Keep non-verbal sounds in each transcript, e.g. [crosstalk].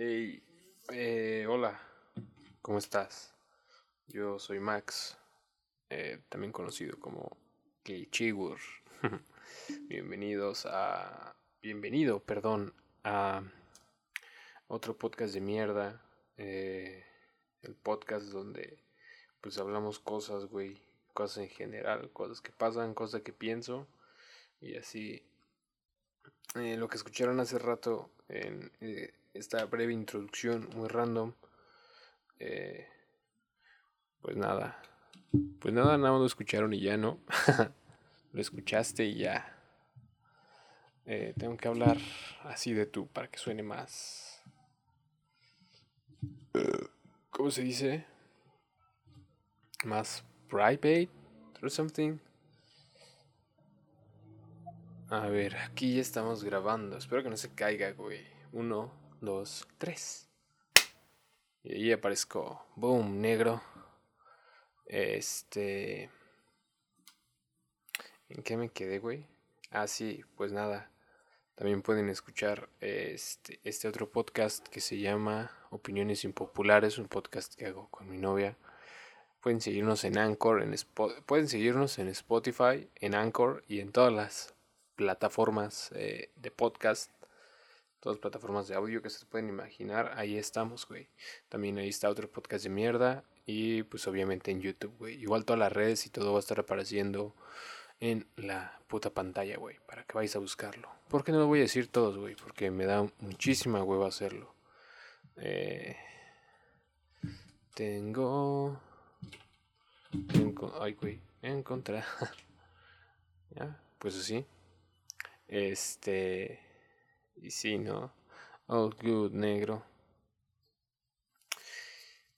Hey, eh, hola, ¿cómo estás? Yo soy Max, eh, también conocido como Keichigur. [laughs] Bienvenidos a. Bienvenido, perdón, a otro podcast de mierda. Eh, el podcast donde pues hablamos cosas, güey. Cosas en general, cosas que pasan, cosas que pienso. Y así. Eh, lo que escucharon hace rato en esta breve introducción muy random. Eh, pues nada. Pues nada, nada lo escucharon y ya no. [laughs] lo escuchaste y ya. Eh, tengo que hablar así de tú para que suene más. ¿Cómo se dice? Más private or something. A ver, aquí ya estamos grabando. Espero que no se caiga, güey. Uno, dos, tres. Y ahí aparezco. Boom, negro. Este. ¿En qué me quedé, güey? Ah, sí, pues nada. También pueden escuchar este, este otro podcast que se llama Opiniones Impopulares, un podcast que hago con mi novia. Pueden seguirnos en Anchor, en pueden seguirnos en Spotify, en Anchor y en todas las plataformas eh, de podcast, todas las plataformas de audio que se pueden imaginar. Ahí estamos, güey. También ahí está otro podcast de mierda y pues obviamente en YouTube, güey. Igual todas las redes y todo va a estar apareciendo en la puta pantalla, güey, para que vayáis a buscarlo. ¿Por qué no lo voy a decir todos, güey? Porque me da muchísima hueva hacerlo. Eh, tengo... Ay, güey, encontrar. [laughs] ya, pues así. Este... Y sí, ¿no? All good, negro.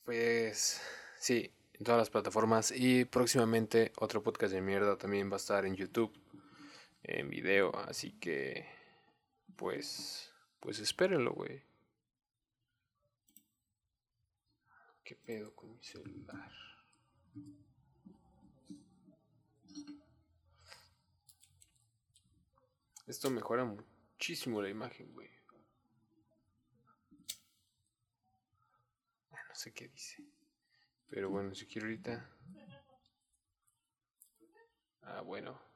Pues... Sí, en todas las plataformas y próximamente otro podcast de mierda también va a estar en YouTube en video, así que pues pues espérenlo, güey. ¿Qué pedo con mi celular? Esto mejora muchísimo la imagen, güey. No sé qué dice. Pero bueno, si quiero ahorita. Ah, bueno.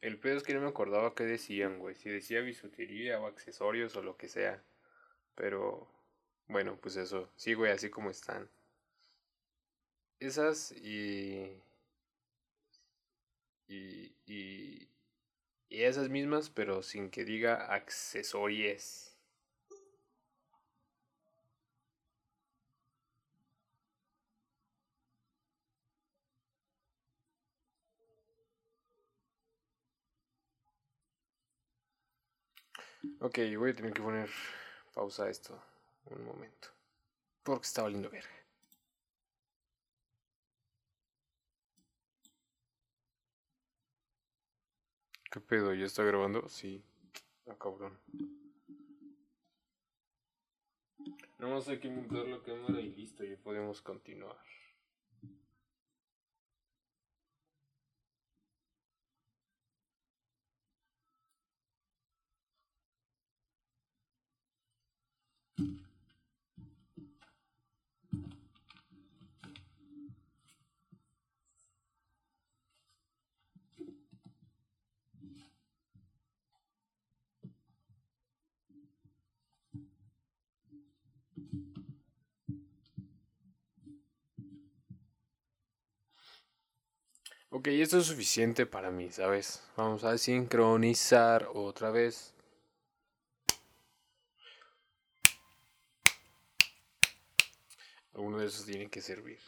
El pedo es que no me acordaba qué decían, güey. Si decía bisutería o accesorios o lo que sea. Pero, bueno, pues eso. Sí, güey, así como están. Esas y. Y. Y. Y esas mismas, pero sin que diga accesorios. Ok, voy a tener que poner pausa a esto un momento. Porque está valiendo verga. ¿Qué pedo? ¿Ya está grabando? Sí. Ah, cabrón. No más hay que montar la cámara y listo, ya podemos continuar. Ok, esto es suficiente para mí, ¿sabes? Vamos a sincronizar otra vez. Alguno de esos tiene que servir.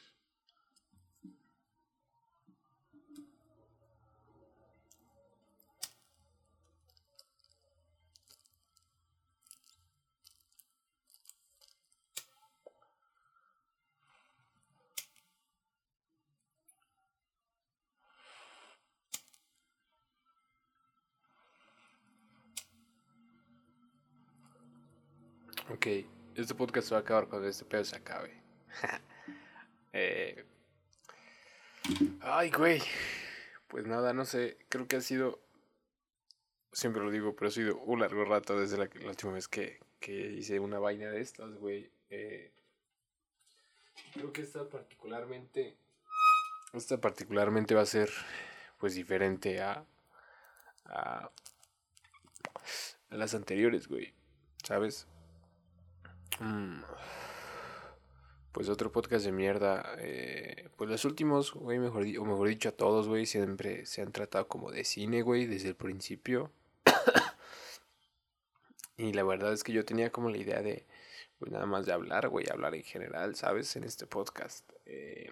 Ok, este podcast va a acabar cuando este pedo se acabe. [laughs] eh, ay, güey. Pues nada, no sé. Creo que ha sido. Siempre lo digo, pero ha sido un largo rato desde la, última vez que, que, hice una vaina de estas, güey. Eh, creo que esta particularmente. Esta particularmente va a ser, pues, diferente a. a, a las anteriores, güey. ¿Sabes? Mm. Pues otro podcast de mierda. Eh, pues los últimos, güey, mejor, o mejor dicho a todos, güey, siempre se han tratado como de cine, güey, desde el principio. y la verdad es que yo tenía como la idea de, pues nada más de hablar, güey, hablar en general, ¿sabes? En este podcast. Eh,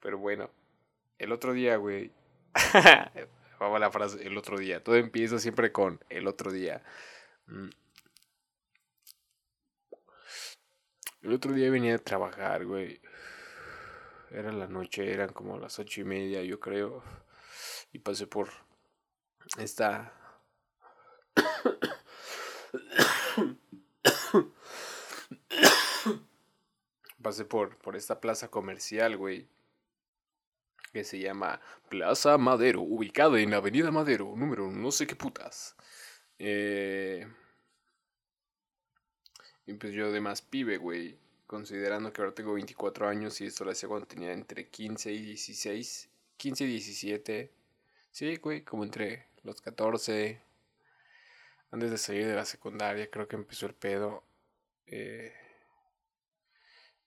pero bueno, el otro día, güey. [laughs] Vamos la frase, el otro día. Todo empieza siempre con el otro día. Mm. El otro día venía a trabajar, güey. Era la noche, eran como las ocho y media, yo creo. Y pasé por esta. pasé por, por esta plaza comercial, güey. Que se llama Plaza Madero, ubicada en Avenida Madero, número no sé qué putas. Eh. Y pues yo de más pibe, güey. Considerando que ahora tengo 24 años y esto lo hacía cuando tenía entre 15 y 16. 15 y 17. Sí, güey, como entre los 14. Antes de salir de la secundaria, creo que empezó el pedo. Eh,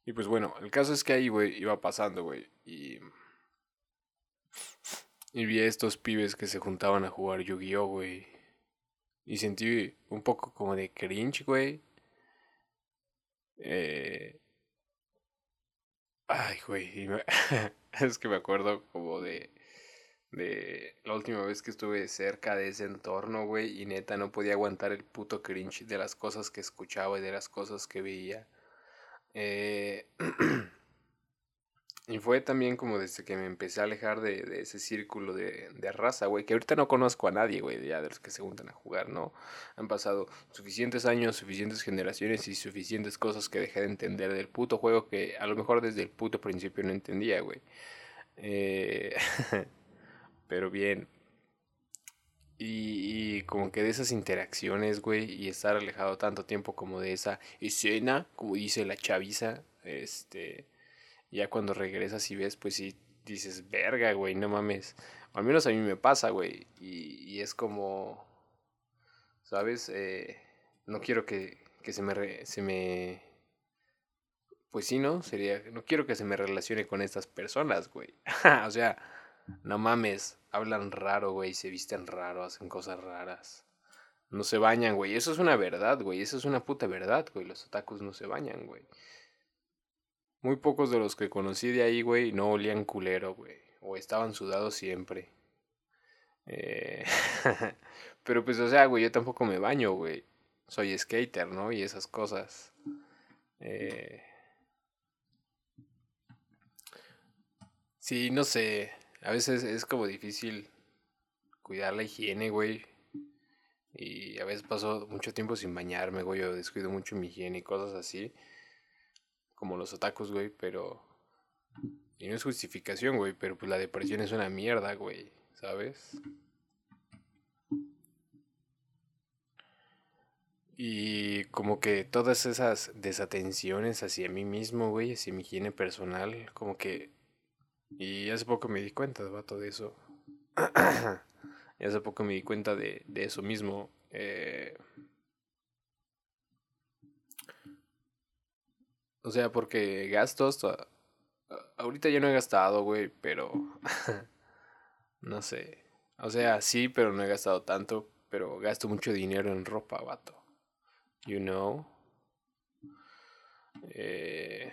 y pues bueno, el caso es que ahí, güey, iba pasando, güey. Y. Y vi a estos pibes que se juntaban a jugar Yu-Gi-Oh, güey. Y sentí un poco como de cringe, güey. Eh... Ay, güey. [laughs] es que me acuerdo como de. De la última vez que estuve cerca de ese entorno, güey. Y neta no podía aguantar el puto cringe de las cosas que escuchaba y de las cosas que veía. Eh. [clears throat] Y fue también como desde que me empecé a alejar de, de ese círculo de, de raza, güey, que ahorita no conozco a nadie, güey, ya de los que se juntan a jugar, ¿no? Han pasado suficientes años, suficientes generaciones y suficientes cosas que dejé de entender del puto juego que a lo mejor desde el puto principio no entendía, güey. Eh... [laughs] Pero bien. Y, y, como que de esas interacciones, güey, y estar alejado tanto tiempo como de esa escena, como dice la chaviza, este ya cuando regresas y ves, pues sí dices, verga, güey, no mames. al menos a mí me pasa, güey. Y, y es como, ¿sabes? Eh, no quiero que, que se me... se me pues sí, ¿no? Sería, no quiero que se me relacione con estas personas, güey. [laughs] o sea, no mames, hablan raro, güey, se visten raro, hacen cosas raras. No se bañan, güey. Eso es una verdad, güey. Eso es una puta verdad, güey. Los otakus no se bañan, güey. Muy pocos de los que conocí de ahí, güey, no olían culero, güey. O estaban sudados siempre. Eh... [laughs] Pero pues, o sea, güey, yo tampoco me baño, güey. Soy skater, ¿no? Y esas cosas. Eh... Sí, no sé. A veces es como difícil cuidar la higiene, güey. Y a veces paso mucho tiempo sin bañarme, güey. Yo descuido mucho mi higiene y cosas así como los otakus, güey, pero... Y no es justificación, güey, pero pues la depresión es una mierda, güey, ¿sabes? Y como que todas esas desatenciones hacia mí mismo, güey, hacia mi higiene personal, como que... Y hace poco me di cuenta, vato, de eso. [clears throat] y hace poco me di cuenta de, de eso mismo. Eh, O sea, porque gastos. Ahorita ya no he gastado, güey, pero. [laughs] no sé. O sea, sí, pero no he gastado tanto. Pero gasto mucho dinero en ropa, vato. You know. Eh,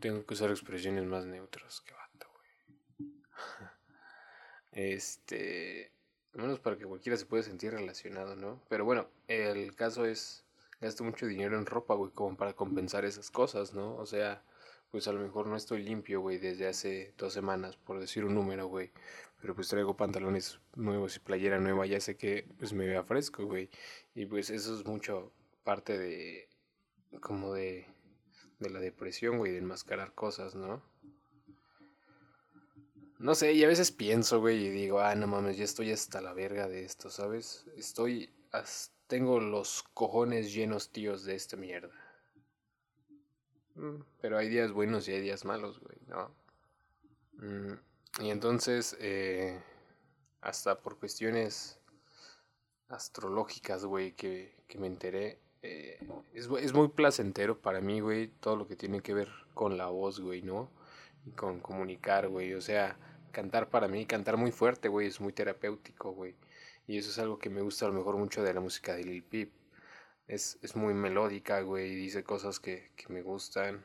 tengo que usar expresiones más neutras que vato, güey. [laughs] este. Menos para que cualquiera se pueda sentir relacionado, ¿no? Pero bueno, el caso es gasto mucho dinero en ropa, güey, como para compensar esas cosas, ¿no? O sea, pues a lo mejor no estoy limpio, güey, desde hace dos semanas, por decir un número, güey. Pero pues traigo pantalones nuevos y playera nueva, ya sé que pues me vea fresco, güey. Y pues eso es mucho parte de, como de, de la depresión, güey, de enmascarar cosas, ¿no? No sé, y a veces pienso, güey, y digo, ah, no mames, ya estoy hasta la verga de esto, ¿sabes? Estoy, tengo los cojones llenos, tíos, de esta mierda. Mm, pero hay días buenos y hay días malos, güey, ¿no? Mm, y entonces, eh, hasta por cuestiones astrológicas, güey, que, que me enteré, eh, es, es, muy placentero para mí, güey, todo lo que tiene que ver con la voz, güey, ¿no? Y con comunicar, güey, o sea, cantar para mí, cantar muy fuerte, güey, es muy terapéutico, güey. Y eso es algo que me gusta a lo mejor mucho de la música de Lil Peep. Es, es muy melódica, güey, dice cosas que, que me gustan,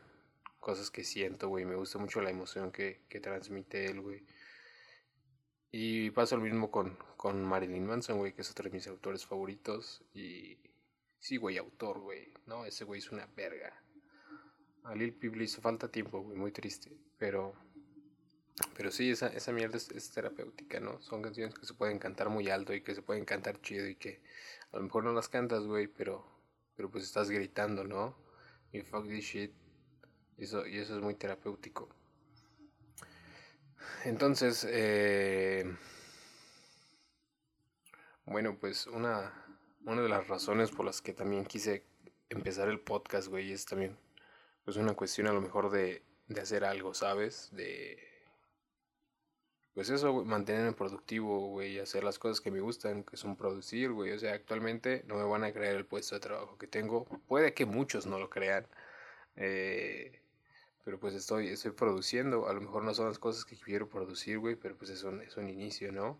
cosas que siento, güey. Me gusta mucho la emoción que, que transmite él, güey. Y pasa lo mismo con, con Marilyn Manson, güey, que es otro de mis autores favoritos. Y sí, güey, autor, güey. No, ese güey es una verga. A Lil Peep le hizo falta tiempo, güey, muy triste. Pero, pero sí, esa, esa mierda es, terapéutica, ¿no? Son canciones que se pueden cantar muy alto y que se pueden cantar chido y que a lo mejor no las cantas, güey, pero, pero pues estás gritando, ¿no? Y fuck this shit. Y eso, y eso es muy terapéutico. Entonces, eh, bueno, pues una, una de las razones por las que también quise empezar el podcast, güey, es también pues una cuestión a lo mejor de, de hacer algo, ¿sabes? De, pues eso, mantenerme productivo, güey, hacer las cosas que me gustan, que son producir, güey. O sea, actualmente no me van a creer el puesto de trabajo que tengo. Puede que muchos no lo crean. Eh, pero pues estoy, estoy produciendo. A lo mejor no son las cosas que quiero producir, güey, pero pues es un, es un inicio, ¿no?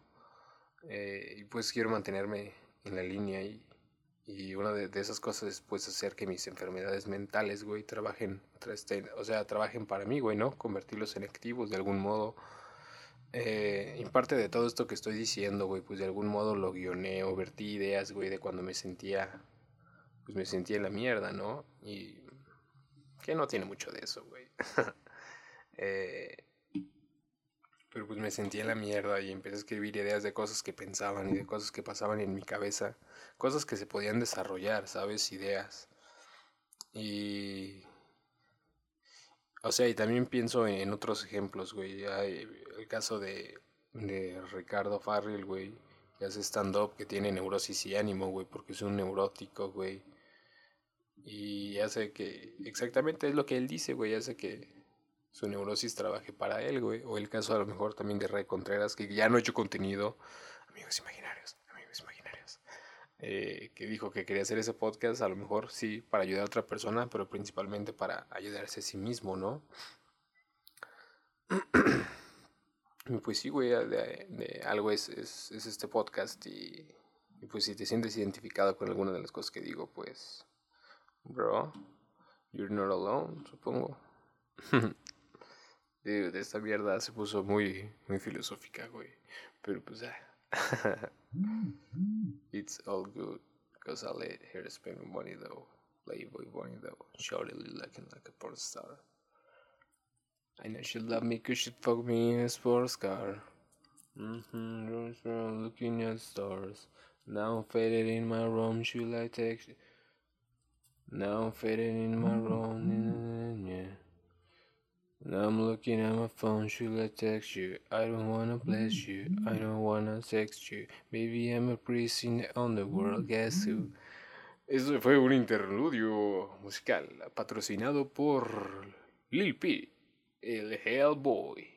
Eh, y pues quiero mantenerme en la línea y, y una de, de, esas cosas es pues hacer que mis enfermedades mentales, güey, trabajen, o sea, trabajen para mí, güey, ¿no? Convertirlos en activos de algún modo. Eh, y parte de todo esto que estoy diciendo, güey, pues de algún modo lo guioneo, vertí ideas, güey, de cuando me sentía, pues me sentía en la mierda, ¿no? Y que no tiene mucho de eso, güey. [laughs] eh, pero pues me sentí en la mierda y empecé a escribir ideas de cosas que pensaban y de cosas que pasaban en mi cabeza. Cosas que se podían desarrollar, ¿sabes? Ideas. Y... O sea, y también pienso en otros ejemplos, güey. Hay el caso de, de Ricardo Farrell, güey. Que hace stand-up, que tiene neurosis y ánimo, güey. Porque es un neurótico, güey y hace que, exactamente es lo que él dice, güey, hace que su neurosis trabaje para él, güey. O el caso a lo mejor también de Ray Contreras, que ya no ha hecho contenido, amigos imaginarios, eh, que dijo que quería hacer ese podcast, a lo mejor sí, para ayudar a otra persona, pero principalmente para ayudarse a sí mismo, ¿no? [clears throat] pues sí, güey, de, de algo es, es, es, este podcast y, y pues si te sientes identificado con alguna de las cosas que digo, pues Bro, you're not alone, supongo. [laughs] de esta mierda se puso muy, muy filosófica, güey. Pero pues, ah. [laughs] It's all good, cause I let her spend money though. Playboy money though. Shortly looking like a porn star. I know she love me cause she fuck me in a sports car. Mm-hmm, looking at stars. Now I'm faded in my room, she like text. Now I'm fading in my room, yeah. Now I'm looking at my phone, should I text you? I don't wanna bless you, I don't wanna text you. Maybe I'm a priest in the underworld, guess who? Eso fue un interludio musical patrocinado por Lil P, el Hellboy.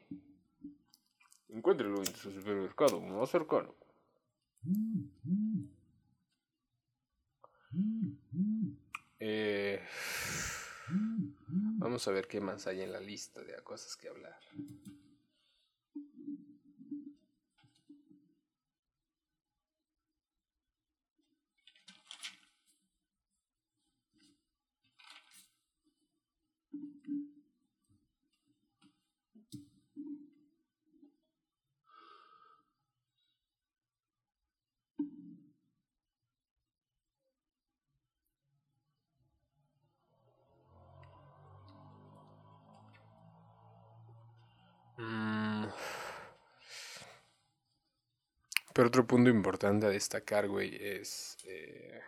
Encuéntralo en su supermercado más cercano. Eh, vamos a ver qué más hay en la lista de cosas que hablar. Pero otro punto importante a destacar, güey, es... Eh,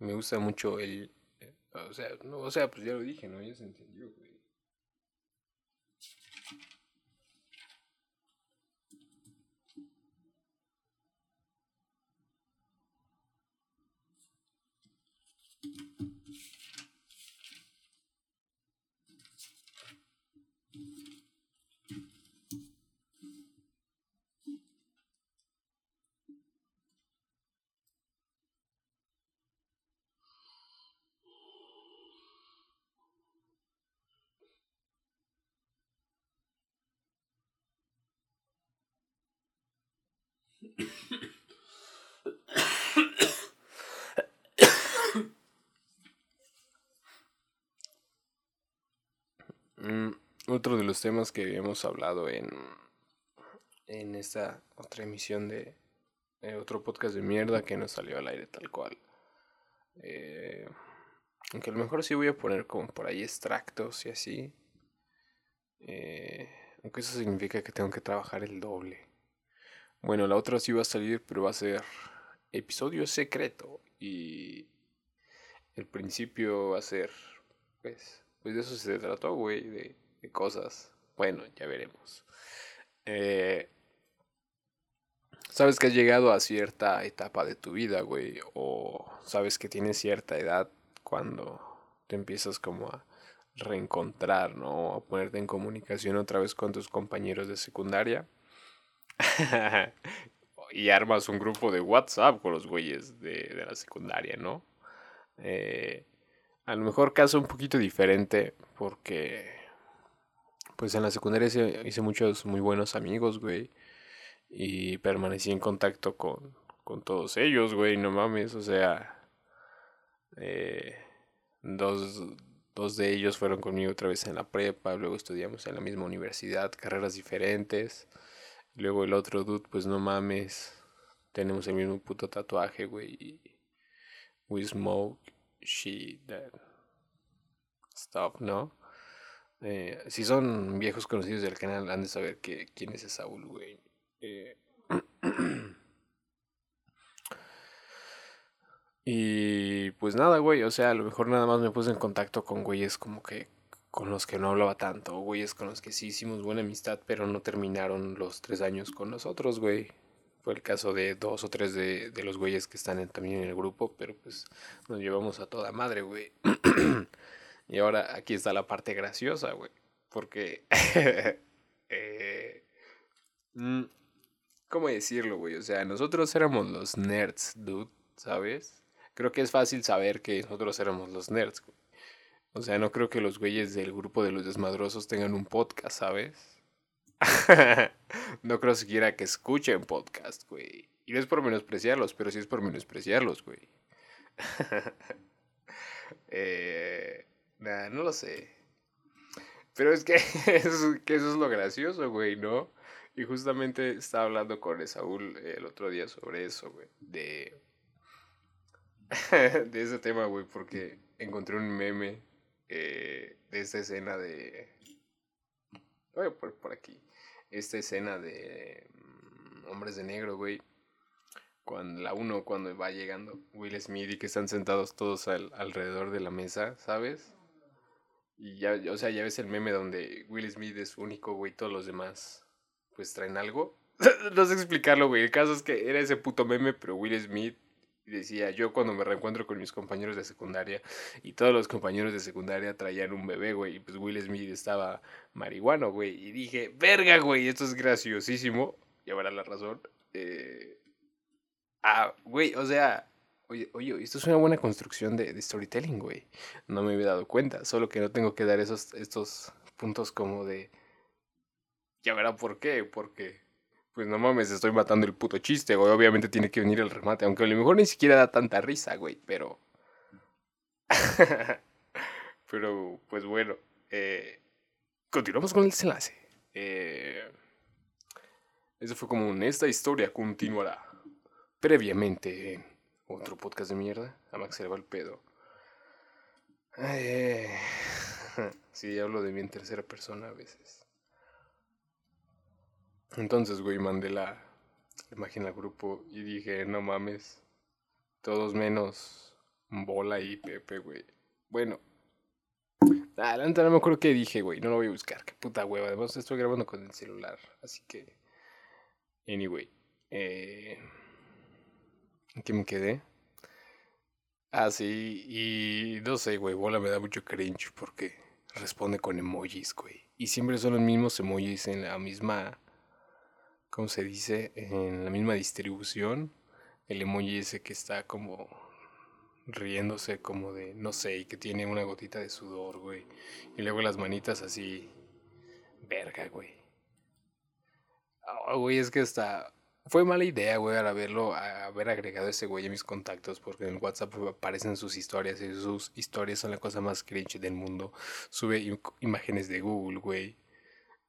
Me gusta mucho el... eh, O sea, no, o sea, pues ya lo dije, ¿no? Ya se entendió, güey. Mm, otro de los temas que habíamos hablado en, en esta otra emisión de eh, otro podcast de mierda que nos salió al aire tal cual. Eh, aunque a lo mejor sí voy a poner como por ahí extractos y así. Eh, aunque eso significa que tengo que trabajar el doble. Bueno, la otra sí va a salir, pero va a ser episodio secreto. Y el principio va a ser, pues, pues de eso se trató, güey, de, cosas. Bueno, ya veremos. Eh, sabes que has llegado a cierta etapa de tu vida, güey, o sabes que tienes cierta edad cuando te empiezas como a reencontrar, ¿no? A ponerte en comunicación otra vez con tus compañeros de secundaria. [laughs] y armas un grupo de WhatsApp con los güeyes de, de la secundaria, ¿no? Eh, a lo mejor caso un poquito diferente porque pues en la secundaria hice, muchos muy buenos amigos, güey. Y permanecí en contacto con, con todos ellos, güey, no mames, o sea... Eh, dos, dos de ellos fueron conmigo otra vez en la prepa, luego estudiamos en la misma universidad, carreras diferentes. Luego el otro dude, pues no mames, tenemos el mismo puto tatuaje, güey. We smoke shit, that stuff, ¿no? Eh, si son viejos conocidos del canal, han de saber que, quién es Saúl, güey. Eh, [clears throat] y pues nada, güey, o sea, a lo mejor nada más me puse en contacto con güeyes como que con los que no hablaba tanto, güeyes con los que sí hicimos buena amistad, pero no terminaron los tres años con nosotros, güey. Fue el caso de dos o tres de, de los güeyes que están también en el grupo, pero pues nos llevamos a toda madre, güey. [clears throat] y ahora aquí está la parte graciosa, güey. Porque... [laughs] eh, mm, ¿Cómo decirlo, güey? O sea, nosotros éramos los nerds, dude, ¿sabes? Creo que es fácil saber que nosotros éramos los nerds, güey. O sea, no creo que los güeyes del grupo de los desmadrosos tengan un podcast, ¿sabes? [laughs] no creo siquiera que escuchen podcast, güey. Y no es por menospreciarlos, pero sí es por menospreciarlos, güey. [laughs] eh, nah, no lo sé. Pero es que, [laughs] es, que eso es lo gracioso, güey, ¿no? Y justamente estaba hablando con Saúl el otro día sobre eso, güey. De, de ese tema, güey, porque encontré un meme eh, de esta escena de... Voy a poner por aquí. Esta escena de mm, Hombres de Negro, güey. Cuando la uno, cuando va llegando Will Smith y que están sentados todos al- alrededor de la mesa, ¿sabes? Y ya, o sea, ya ves el meme donde Will Smith es único, güey, todos los demás pues traen algo. [laughs] no sé explicarlo, güey. El caso es que era ese puto meme, pero Will Smith decía, yo cuando me reencuentro con mis compañeros de secundaria y todos los compañeros de secundaria traían un bebé, güey, y pues Will Smith estaba marihuano, güey, y dije, verga, güey, esto es graciosísimo, ahora la razón. Eh... Ah, güey, o sea, oye, oye, esto es una buena construcción de, de storytelling, güey. No me había dado cuenta, solo que no tengo que dar esos, estos puntos como de... Ya verá por qué, porque... Pues no mames, estoy matando el puto chiste, güey. Obviamente tiene que venir el remate, aunque a lo mejor ni siquiera da tanta risa, güey, pero... [laughs] pero, pues bueno, eh, continuamos con el desenlace. Eh, eso fue como un, esta historia continuará. Previamente en otro podcast de mierda, a Max se le va el pedo. Eh, [laughs] sí, hablo de mí en tercera persona a veces. Entonces, güey, mandé la, imagen al grupo y dije, no mames, todos menos Bola y Pepe, güey. Bueno. Adelante, no me acuerdo qué dije, güey. No lo voy a buscar. Qué puta hueva. Además, estoy grabando con el celular. Así que. Anyway. Eh, ¿En qué me quedé? Ah, sí. Y no sé, güey. Bola me da mucho cringe porque responde con emojis, güey. Y siempre son los mismos emojis en la misma. ¿Cómo se dice? En la misma distribución. El emoji ese que está como riéndose como de, no sé, y que tiene una gotita de sudor, güey. Y luego las manitas así, verga, güey. Ah, güey, es que hasta fue mala idea, güey, al haberlo, haber agregado ese güey a mis contactos, porque en WhatsApp aparecen sus historias y sus historias son la cosa más cringe del mundo. Sube imágenes de Google, güey.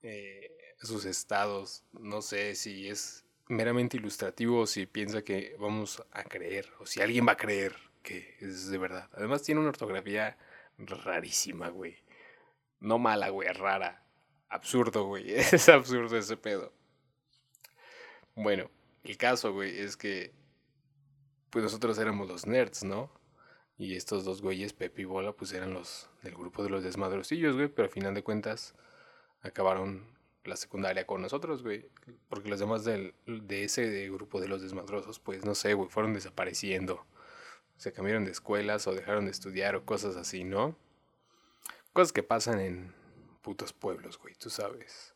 Eh, sus estados, no sé si es meramente ilustrativo o si piensa que vamos a creer, o si alguien va a creer que es de verdad. Además tiene una ortografía rarísima, güey. No mala, güey, rara. Absurdo, güey. [laughs] Es absurdo ese pedo. Bueno, el caso, güey, es que pues nosotros éramos los nerds, ¿no? Y estos dos güeyes, Pepe y Bola, pues eran los del grupo de los desmadrosillos, güey, pero al final de cuentas acabaron la secundaria con nosotros, güey. Porque los demás del, de ese grupo de los desmadrosos, pues no sé, güey, fueron desapareciendo se cambiaron de escuelas o dejaron de estudiar o cosas así, ¿no? Cosas que pasan en putos pueblos, güey, tú sabes.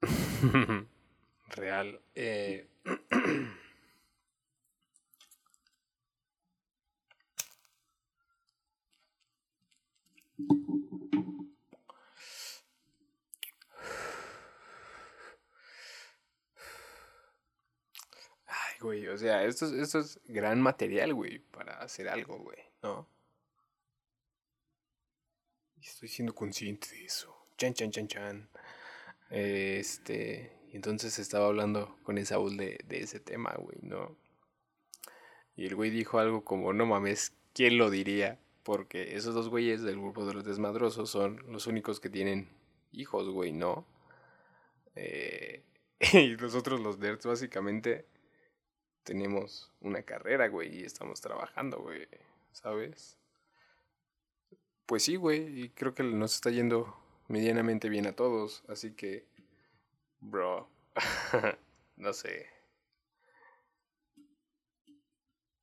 [laughs] Real. Eh... güey. O sea, esto, esto es gran material, güey, para hacer algo, güey, ¿no? estoy siendo consciente de eso. Chan, chan, chan, chan. Este. Entonces estaba hablando con Esaúl de, de ese tema, güey, ¿no? Y el güey dijo algo como: No mames, ¿quién lo diría? Porque esos dos güeyes del grupo de los desmadrosos son los únicos que tienen hijos, güey, ¿no? Eh, [laughs] y nosotros los nerds básicamente tenemos una carrera, güey, y estamos trabajando, güey, ¿sabes? Pues sí, güey, y creo que nos está yendo medianamente bien a todos, así que, bro, [laughs] no sé.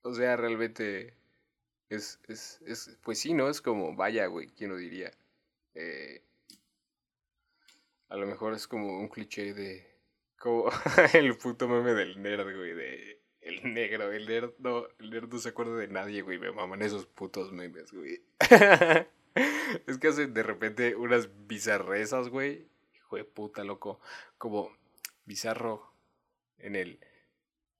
O sea, realmente es, es, es, pues sí, ¿no? Es como, vaya, güey, ¿quién lo diría? Eh, a lo mejor es como un cliché de, como [laughs] el puto meme del nerd, güey, de el negro, el nerd no, el nerd no se acuerda de nadie, güey. Me maman esos putos memes, güey. [laughs] es que hacen de repente unas bizarrezas, güey. Hijo de puta, loco. Como bizarro en el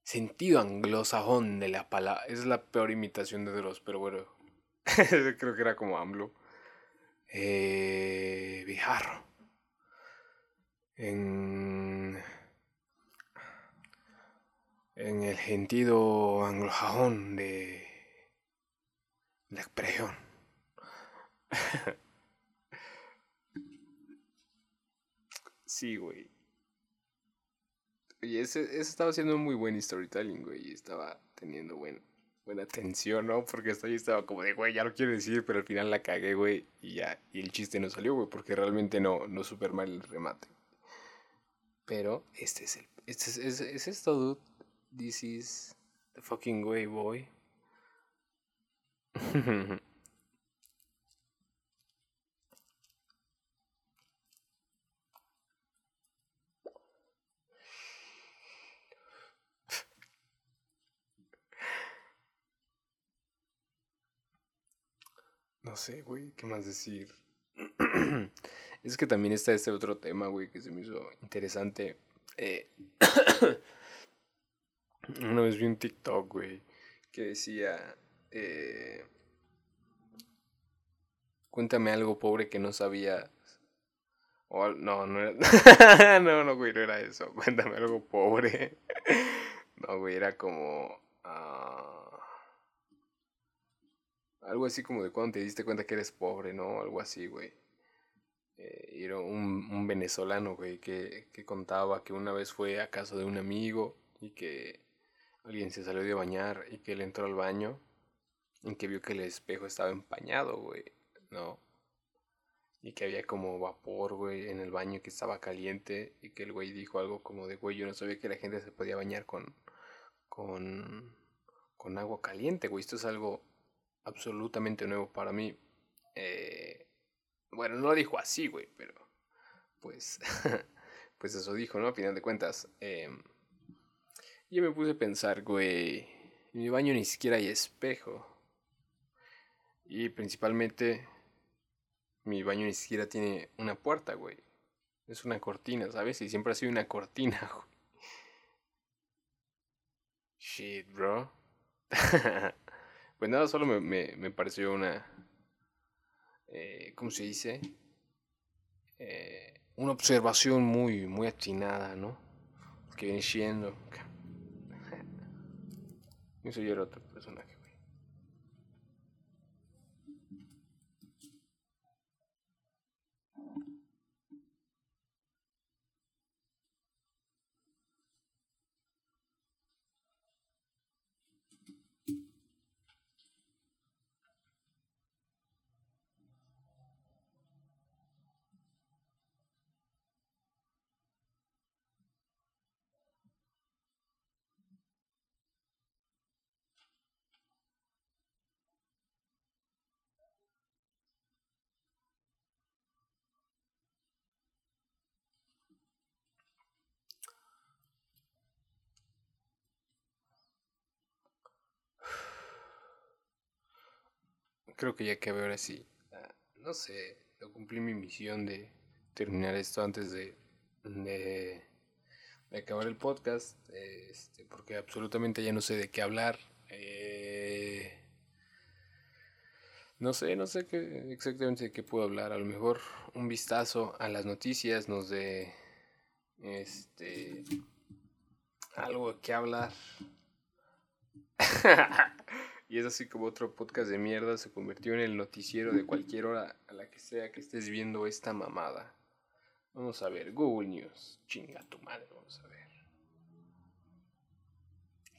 sentido anglosajón de la palabra. Es la peor imitación de Dross, pero bueno. [laughs] Creo que era como AMLO. Eh, bizarro. En en el sentido anglosajón de la expresión. [laughs] sí, güey. Oye, ese, estaba haciendo muy buen storytelling, güey. Y estaba teniendo buen, buena atención, ¿no? Porque hasta ahí estaba como de, güey, ya lo quiero decir, pero al final la cagué, güey. Y ya, y el chiste no salió, güey, porque realmente no, no super mal el remate. Pero este es el. Este es, es, es esto, dude. This is the fucking way, boy. [laughs] No sé, güey, ¿qué más decir? [clears throat] es que también está este otro tema, güey, que se me hizo interesante. Eh, una vez vi un TikTok, güey, que decía, eh, cuéntame algo pobre que no sabía. O, no, no era... [laughs] no, no, güey, no era eso. [laughs] Cuéntame algo pobre. no, güey, era como... Uh, algo así como de cuando te diste cuenta que eres pobre, ¿no? Algo así, güey. Eh, era un, un venezolano, güey, que, que contaba que una vez fue a casa de un amigo y que alguien se salió de bañar y que él entró al baño En que vio que el espejo estaba empañado, güey. ¿No? Y que había como vapor, güey, en el baño que estaba caliente. Y que el güey dijo algo como de, güey, yo no sabía que la gente se podía bañar con. con. con agua caliente, güey. Esto es algo absolutamente nuevo para mí. Eh, bueno, no lo dijo así, güey, pero. Pues. [laughs] pues eso dijo, ¿no? A final de cuentas. Eh, yo me puse a pensar, güey. En mi baño ni siquiera hay espejo. Y principalmente mi baño ni siquiera tiene una puerta, güey. Es una cortina, ¿sabes? Y siempre ha sido una cortina, [laughs] güey. Shit, bro. [laughs] pues nada, solo me, me, me pareció una... Eh, ¿Cómo se dice? Eh, una observación muy, muy atinada, ¿no? Que viene siendo... Eso ya era otro personaje. Creo que ya que ahora sí. Ah, no sé, no cumplí mi misión de terminar esto antes de, de, acabar el podcast, este, porque absolutamente ya no sé de qué hablar. Eh, no sé, no sé qué, exactamente de qué puedo hablar. A lo mejor un vistazo a las noticias nos dé este, algo qué hablar. [laughs] Y es así como otro podcast de mierda se convirtió en el noticiero de cualquier hora a la que sea que estés viendo esta mamada. Vamos a ver, Google News. Chinga tu madre, vamos a ver.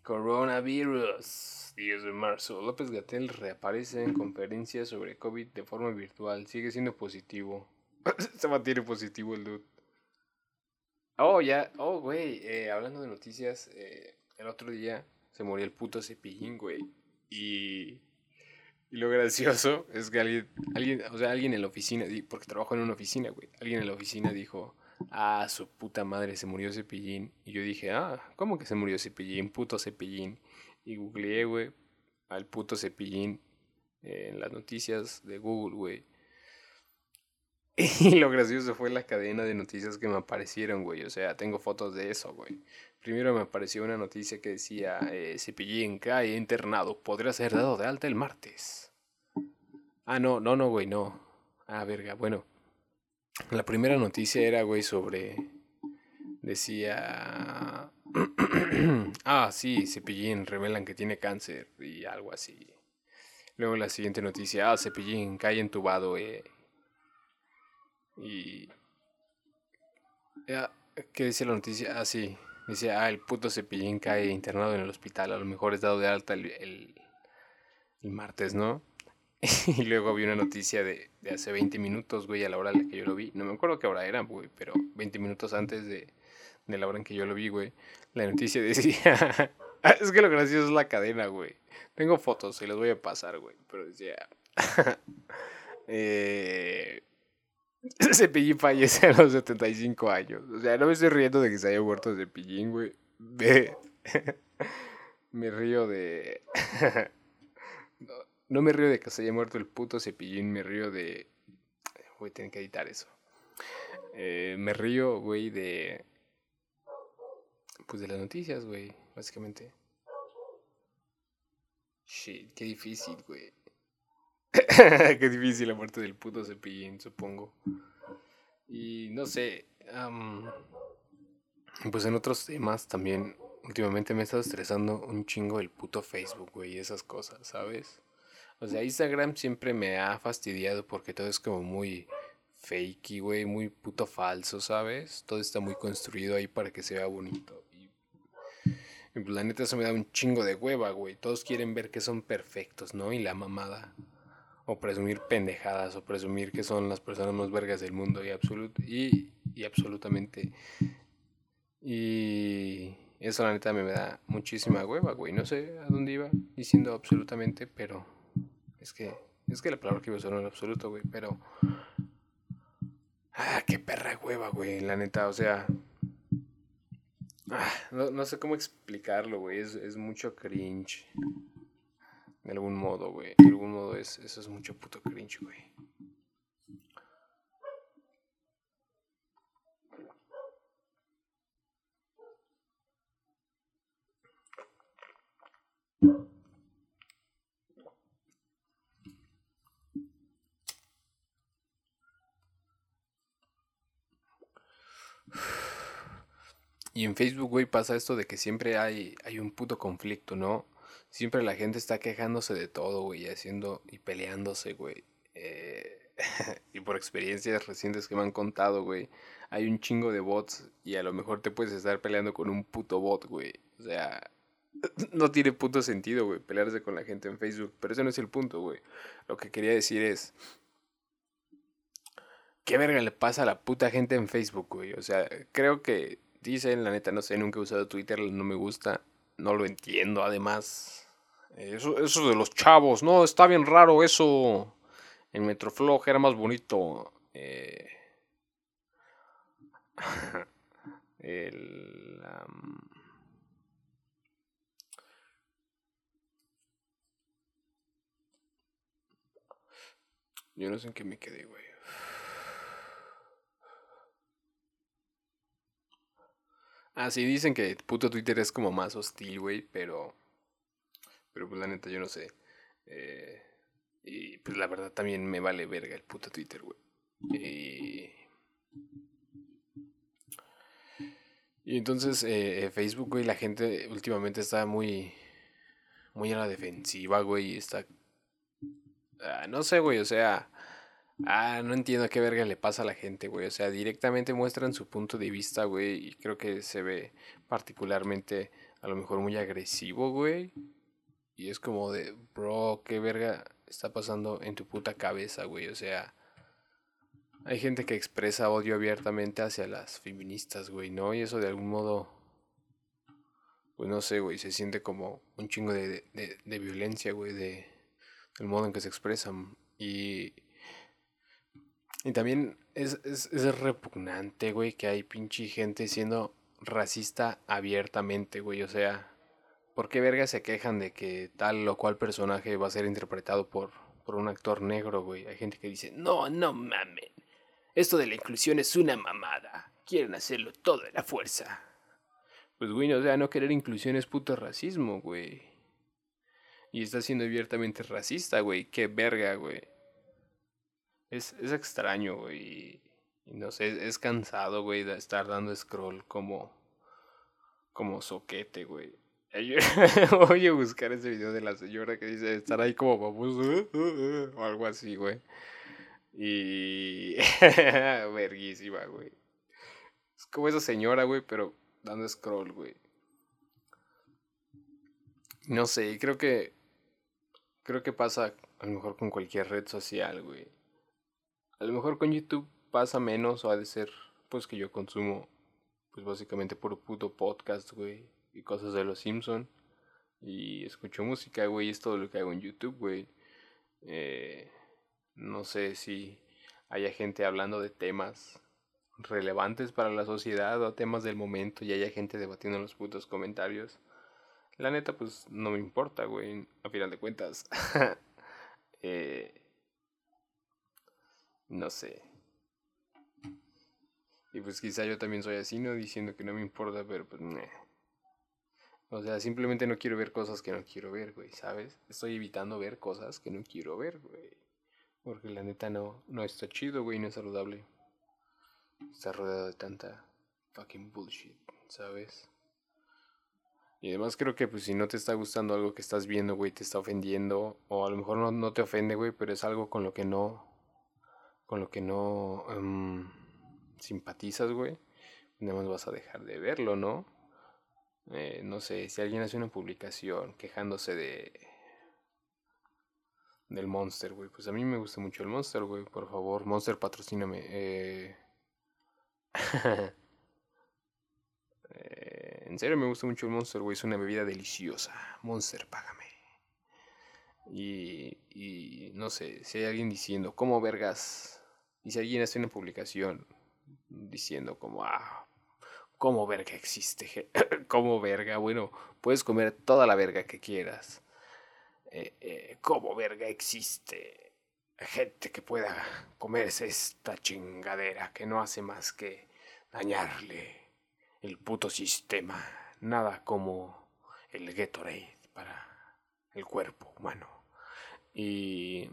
Coronavirus. 10 de marzo. López Gatel reaparece en conferencia sobre COVID de forma virtual. Sigue siendo positivo. [laughs] se mantiene positivo el dude. Oh, ya. Oh, güey. Eh, hablando de noticias, eh, el otro día se murió el puto cepillín, güey. Y, y lo gracioso es que alguien, alguien, o sea, alguien en la oficina, porque trabajo en una oficina, güey, alguien en la oficina dijo, ah, su puta madre, se murió Cepillín. Y yo dije, ah, ¿cómo que se murió Cepillín? Puto Cepillín. Y googleé, güey, al puto Cepillín en las noticias de Google, güey. Y lo gracioso fue la cadena de noticias que me aparecieron, güey. O sea, tengo fotos de eso, güey. Primero me apareció una noticia que decía, eh, Cepillín cae internado, podría ser dado de alta el martes. Ah, no, no, no, güey, no. Ah, verga, bueno. La primera noticia era, güey, sobre... Decía... [clears throat] ah, sí, Cepillín revelan que tiene cáncer y algo así. Luego la siguiente noticia, ah, Cepillín cae entubado, eh. Y... ¿Qué dice la noticia? Ah, sí. Dice, ah, el puto cepillín cae internado en el hospital, a lo mejor es dado de alta el, el, martes, ¿no? [laughs] y luego vi una noticia de, de, hace 20 minutos, güey, a la hora en la que yo lo vi. No me acuerdo qué hora era, güey, pero 20 minutos antes de, de la hora en que yo lo vi, güey. La noticia [laughs] decía... es que lo gracioso es la cadena, güey. Tengo fotos y las voy a pasar, güey. Pero decía... [laughs] eh, [laughs] Cepillín fallece a los 75 años. O sea, no me estoy riendo de que se haya muerto Cepillín, güey. [laughs] me río de... [laughs] no, me río de que se haya muerto el puto Cepillín, me río de... A tener que editar eso. Eh, me río, güey, de... Pues de las noticias, güey, básicamente. Shit, qué difícil, güey. [laughs] Qué difícil la muerte del puto cepillín, supongo. Y no sé. pues en otros temas también. Últimamente me he estado estresando un chingo el puto Facebook, güey, y esas cosas, ¿sabes? O sea, Instagram siempre me ha fastidiado porque todo es como muy fakey, güey, muy puto falso, ¿sabes? Todo está muy construido ahí para que se vea bonito. Y Y pues la neta eso me da un chingo de hueva, güey. Todos quieren ver que son perfectos, ¿no? Y la mamada. O presumir pendejadas, o presumir que son las personas más vergas del mundo. Y, absolut y, y absolutamente. Y eso la neta me da muchísima hueva, güey. No sé a dónde iba diciendo absolutamente, pero es que es que la palabra que iba a usar no era absoluto, güey, pero ah, qué perra hueva, güey, la neta, o sea, ah, no, sé cómo explicarlo, güey, es, es mucho cringe. De algún modo, güey. De algún modo es, eso es mucho puto cringe, güey. Y en Facebook, güey, pasa esto de que siempre hay, hay un puto conflicto, ¿no? Siempre la gente está quejándose de todo, güey, haciendo y peleándose, güey. Eh, [laughs] y por experiencias recientes que me han contado, güey, hay un chingo de bots y a lo mejor te puedes estar peleando con un puto bot, güey. O sea, [laughs] no tiene puto sentido, güey, pelearse con la gente en Facebook. Pero ese no es el punto, güey. Lo que quería decir es... ¿Qué verga le pasa a la puta gente en Facebook, güey? O sea, creo que dicen, la neta no sé, nunca he usado Twitter, no me gusta, no lo entiendo además. Eso, eso de los chavos, no, está bien raro eso. El Metroflog era más bonito. Eh, [laughs] el... Yo no sé en qué me quedé, güey. Ah, sí, dicen que puto Twitter es como más hostil, güey, pero. Pero pues la neta, yo no sé. Eh, y pues la verdad también me vale verga el puto Twitter, güey. Y. Y entonces, eh, Facebook, güey, la gente últimamente está muy. Muy a la defensiva, güey, está. Ah, no sé, güey, o sea. Ah, no entiendo qué verga le pasa a la gente, güey. O sea, directamente muestran su punto de vista, güey. Y creo que se ve particularmente, a lo mejor, muy agresivo, güey. Y es como de, bro, qué verga está pasando en tu puta cabeza, güey. O sea, hay gente que expresa odio abiertamente hacia las feministas, güey, ¿no? Y eso de algún modo, pues no sé, güey, se siente como un chingo de, de, de violencia, güey, de, del modo en que se expresan. Y y también es, es, es repugnante, güey, que hay pinche gente siendo racista abiertamente, güey. O sea, ¿por qué verga se quejan de que tal o cual personaje va a ser interpretado por, por un actor negro, güey? Hay gente que dice, no, no mamen. Esto de la inclusión es una mamada. Quieren hacerlo todo de la fuerza. Pues, güey, o sea, no querer inclusión es puto racismo, güey. Y está siendo abiertamente racista, güey. Qué verga, güey. Es, es extraño, güey. No sé, es, cansado, güey, de estar dando scroll como. como soquete, güey. [laughs] Voy a buscar ese video de la señora que dice estar ahí como baboso [laughs] o algo así, güey. Y. [laughs] Verguísima, güey. Es como esa señora, güey, pero dando scroll, güey. No sé, creo que. Creo que pasa a lo mejor con cualquier red social, güey. A lo mejor con YouTube pasa menos o ha de ser pues que yo consumo pues básicamente por puto podcast, güey, y cosas de los Simpson y escucho música, güey, es todo lo que hago en YouTube, güey. Eh, no sé si haya gente hablando de temas relevantes para la sociedad o temas del momento y haya gente debatiendo en los putos comentarios. La neta, pues no me importa, güey, a final de cuentas. [laughs] eh, no sé. Y pues quizá yo también soy así, ¿no? Diciendo que no me importa, pero pues... O sea, simplemente no quiero ver cosas que no quiero ver, güey, ¿sabes? Estoy evitando ver cosas que no quiero ver, güey. Porque la neta no, no está chido, güey, no es saludable. Está rodeado de tanta fucking bullshit, ¿sabes? Y además creo que pues si no te está gustando algo que estás viendo, güey, te está ofendiendo. O a lo mejor no, no te ofende, güey, pero es algo con lo que no con lo que no em, simpatizas, güey, nada más vas a dejar de verlo, ¿no? Eh, no sé, si alguien hace una publicación quejándose de... Del Monster, güey. Pues a mí me gusta mucho el Monster, güey. Por favor, Monster, patrocíname. Eh... [laughs] eh, en serio me gusta mucho el Monster, güey. Es una bebida deliciosa. Monster, págame. Y, y no sé, si hay alguien diciendo, ¿cómo vergas? Y si alguien hace una publicación diciendo como, ah, ¿cómo verga existe? [coughs] ¿Cómo verga? Bueno, puedes comer toda la verga que quieras. Eh, eh, ¿Cómo verga existe? Gente que pueda comerse esta chingadera que no hace más que dañarle el puto sistema. Nada como el Gatorade para el cuerpo humano. Y.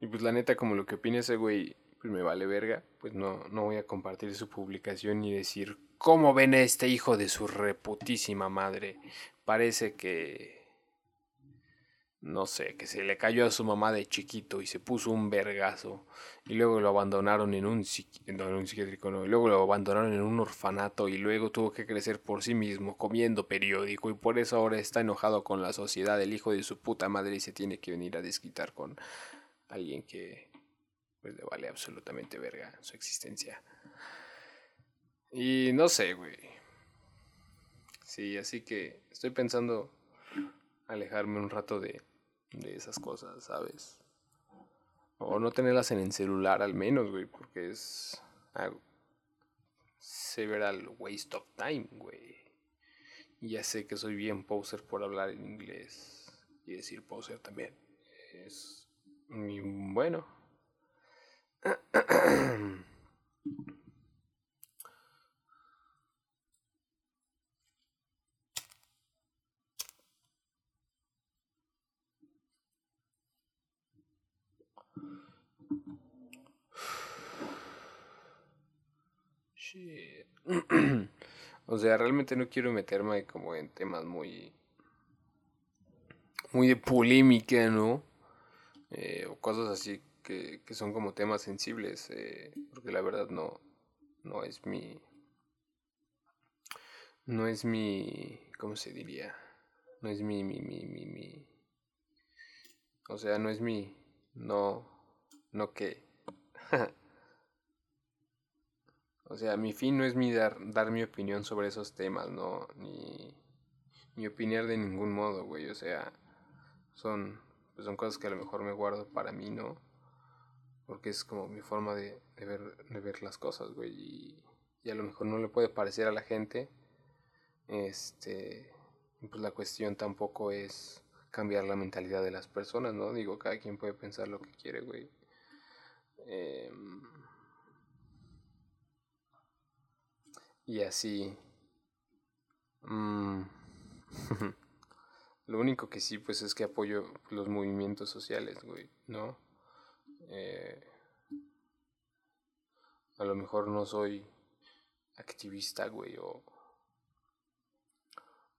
Y pues la neta, como lo que opina ese güey, pues me vale verga. Pues no, no voy a compartir su publicación ni decir, ¿cómo ven a este hijo de su reputísima madre? Parece que. No sé, que se le cayó a su mamá de chiquito y se puso un vergazo. Y luego lo abandonaron en un, en un psiquiátrico, no. Y luego lo abandonaron en un orfanato. Y luego tuvo que crecer por sí mismo, comiendo periódico. Y por eso ahora está enojado con la sociedad, el hijo de su puta madre. Y se tiene que venir a desquitar con alguien que pues le vale absolutamente verga su existencia. Y no sé, güey. Sí, así que estoy pensando alejarme un rato de, de esas cosas, ¿sabes? O no tenerlas en el celular al menos, güey, porque es algo several waste of time, güey. Ya sé que soy bien poser por hablar en inglés y decir poser también. Es muy bueno. [clears throat] o sea, realmente no quiero meterme como en temas muy... Muy de polémica, ¿no? Eh, o cosas así que, que, son como temas sensibles, eh, porque la verdad no, no es mi... No es mi... ¿Cómo se diría? No es mi, mi, mi, mi, mi... O sea, no es mi... No... No que... [laughs] O sea, mi fin no es mi dar, dar mi opinión sobre esos temas, no, ni, ni opinar de ningún modo, güey. O sea, son, pues son cosas que a lo mejor me guardo para mí, ¿no? Porque es como mi forma de, de ver, de ver las cosas, güey. Y, a lo mejor no le puede parecer a la gente. Este, pues la cuestión tampoco es cambiar la mentalidad de las personas, ¿no? Digo, cada quien puede pensar lo que quiere, güey. Eh, Y así. Mmm, [laughs] lo único que sí, pues es que apoyo los movimientos sociales, güey, ¿no? Eh, a lo mejor no soy activista, güey, o,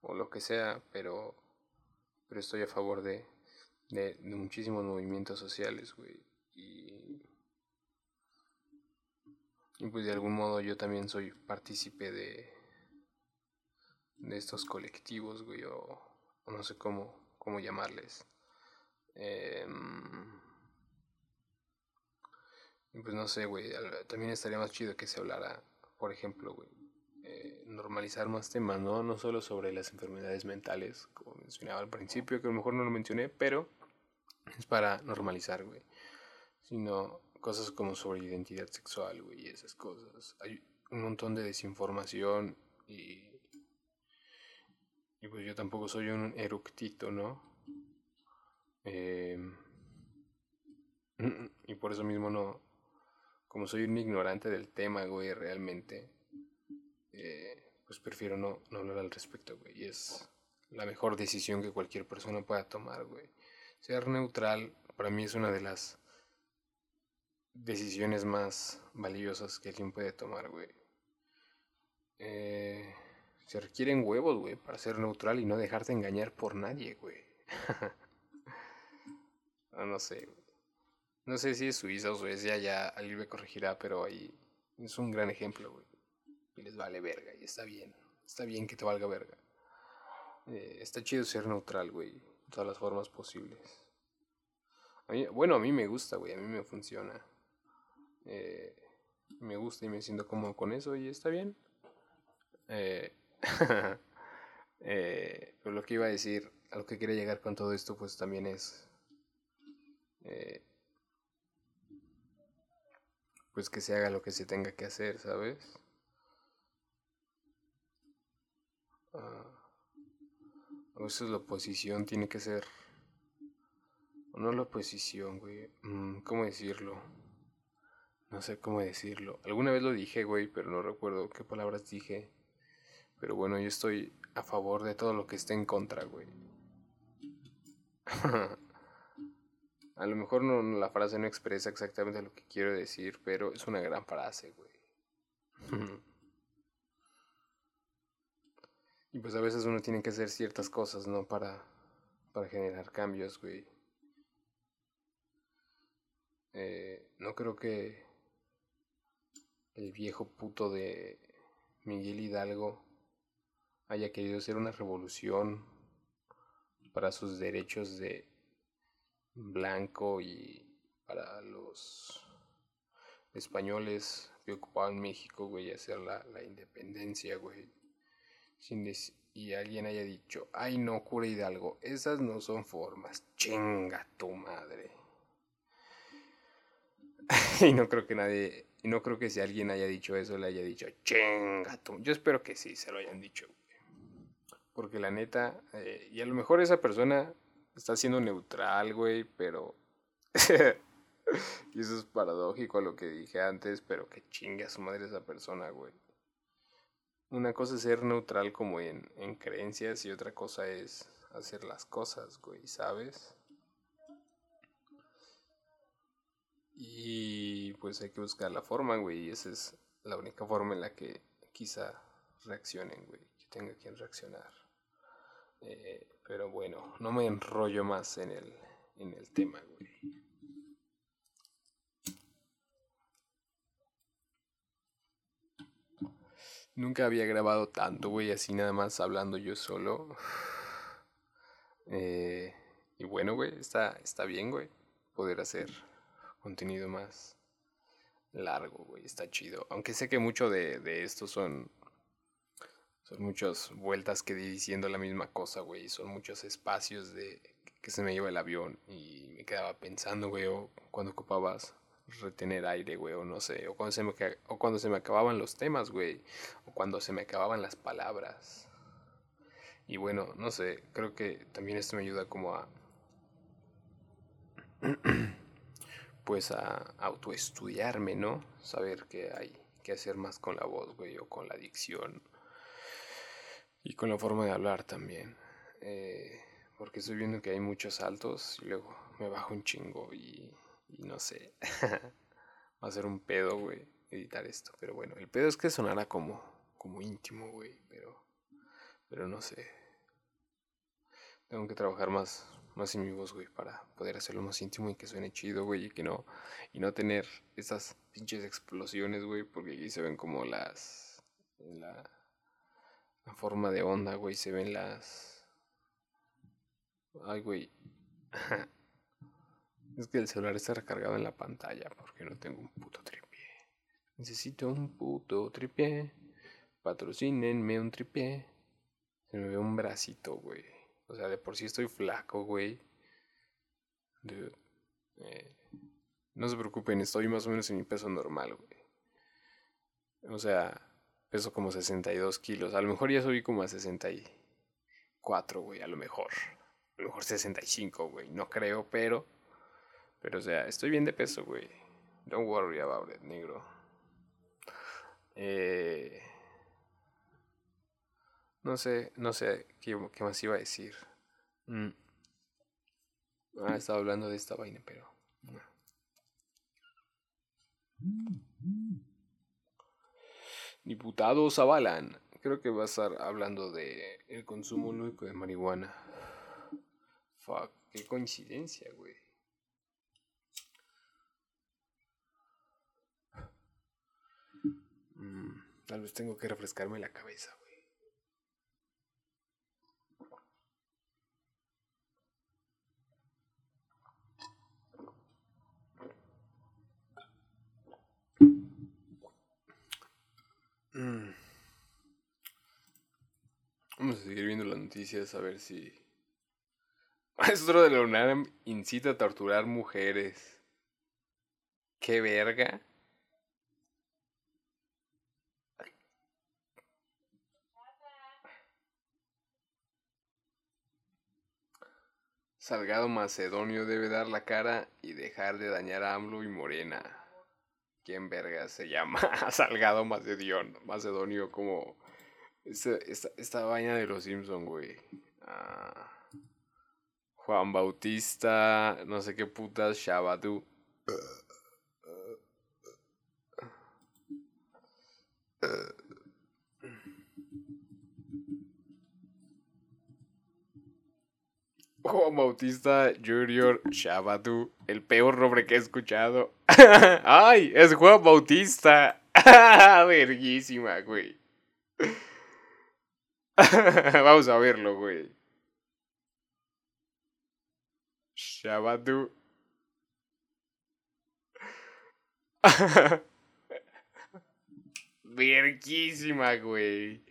o lo que sea, pero, pero estoy a favor de, de, de muchísimos movimientos sociales, güey. Y y pues de algún modo yo también soy partícipe de, de estos colectivos, güey, o, no sé cómo, cómo llamarles. Y pues no sé, güey, también estaría más chido que se hablara, por ejemplo, güey, eh, normalizar más temas, ¿no? No solo sobre las enfermedades mentales, como mencionaba al principio, que a lo mejor no lo mencioné, pero es para normalizar, güey, sino cosas como sobre identidad sexual, güey, y esas cosas. Hay un montón de desinformación y... Y pues yo tampoco soy un eructito, ¿no? Eh, y por eso mismo no... Como soy un ignorante del tema, güey, realmente, eh, pues prefiero no, no hablar al respecto, güey. Y es la mejor decisión que cualquier persona pueda tomar, güey. Ser neutral para mí es una de las decisiones más valiosas que alguien puede tomar, güey. Eh, se requieren huevos, güey, para ser neutral y no dejarte engañar por nadie, güey. no, [laughs] no sé, No sé si es Suiza o Suecia, ya alguien me corregirá, pero ahí es un gran ejemplo, güey. y les vale verga y está bien. Está bien que te valga verga. Eh, está chido ser neutral, güey, de todas las formas posibles. bueno, a mí me gusta, güey, a mí me funciona. Eh, me gusta y me siento cómodo con eso y está bien. Eh, [laughs] eh, lo que iba a decir, a lo que quiere llegar con todo esto, pues también es. Eh, pues que se haga lo que se tenga que hacer, ¿sabes? Ah, a veces la oposición tiene que ser. No la oposición, güey. Mm, ¿Cómo decirlo? No sé cómo decirlo. Alguna vez lo dije, güey, pero no recuerdo qué palabras dije. Pero bueno, yo estoy a favor de todo lo que esté en contra, güey. [laughs] a lo mejor no, la frase no expresa exactamente lo que quiero decir, pero es una gran frase, güey. [laughs] y pues a veces uno tiene que hacer ciertas cosas, ¿no? Para, para generar cambios, güey. Eh, no creo que el viejo puto de Miguel Hidalgo haya querido hacer una revolución para sus derechos de blanco y para los españoles que ocupaban México, güey, hacer la, la independencia, güey. Sin y alguien haya dicho, ay no, cura Hidalgo, esas no son formas, chinga tu madre. [laughs] y no creo que nadie y no creo que si alguien haya dicho eso le haya dicho, chinga tú. Yo espero que sí, se lo hayan dicho. Porque la neta, eh, y a lo mejor esa persona está siendo neutral, güey, pero... [laughs] y eso es paradójico a lo que dije antes, pero que chingue a su madre esa persona, güey. Una cosa es ser neutral como en, en creencias y otra cosa es hacer las cosas, güey, ¿sabes? Y pues hay que buscar la forma, güey. Y esa es la única forma en la que quizá reaccionen, güey. Que tenga quien reaccionar. Eh, pero bueno, no me enrollo más en el, en el tema, güey. Nunca había grabado tanto, güey, así nada más hablando yo solo. Eh, y bueno, güey, está, está bien, güey, poder hacer contenido más largo, güey. Está chido. Aunque sé que mucho de, de esto son. Son muchas vueltas que di diciendo la misma cosa, güey. Son muchos espacios de que se me lleva el avión. Y me quedaba pensando, güey, o cuando ocupabas retener aire, güey, o no sé. O cuando se me, o cuando se me acababan los temas, güey. O cuando se me acababan las palabras. Y bueno, no sé, creo que también esto me ayuda como a [clears throat] pues a autoestudiarme, ¿no? Saber que hay que hacer más con la voz, güey, o con la dicción. Y con la forma de hablar también. Eh, porque estoy viendo que hay muchos saltos y luego me bajo un chingo y, no sé. [laughs] Va a ser un pedo, güey, editar esto. Pero bueno, el pedo es que sonara como, como íntimo, güey, pero, pero no sé. Tengo que trabajar más, más en mi voz, güey, para poder hacerlo más íntimo y que suene chido, güey, y que no, y no tener esas pinches explosiones, güey, porque aquí se ven como las, la, forma de onda, güey, se ven las, ay, güey, [laughs] es que el celular está recargado en la pantalla porque no tengo un puto tripié. Necesito un puto tripié. Patrocínenme un tripié. Se me ve un bracito, güey. O sea, de por sí estoy flaco, güey. Eh, no se preocupen, estoy más o menos en mi peso normal, güey. O sea, peso como 62 kilos. A lo mejor ya subí como a 64, güey, a lo mejor. A lo mejor 65, güey. No creo, pero... Pero, o sea, estoy bien de peso, güey. Don't worry about it, negro. Eh... No sé, no sé qué, más iba a decir. Mm. Ah, estaba hablando de esta vaina, pero. Diputados avalan. Creo que va a estar hablando de el consumo lúdico de marihuana. Fuck, qué coincidencia, güey. Mm, Tal vez tengo que refrescarme la cabeza, güey. Mm. Vamos a seguir viendo las noticias a ver si... [laughs] Maestro de la UNAM incita a torturar mujeres. ¿Qué verga? Salgado Macedonio debe dar la cara y dejar de dañar a AMLO y Morena. ¿Quién verga se llama [laughs] Salgado Macedonio? Macedonio como esta, esta, vaina de los Simpson, güey. Ah, Juan Bautista, no sé qué putas, Shabatu. Juan Bautista Junior Shabatu, el peor nombre que he escuchado. [laughs] ¡Ay! Es Juan Bautista. [laughs] Verguísima, güey. [laughs] Vamos a verlo, güey. Shabatu. Verguísima, güey.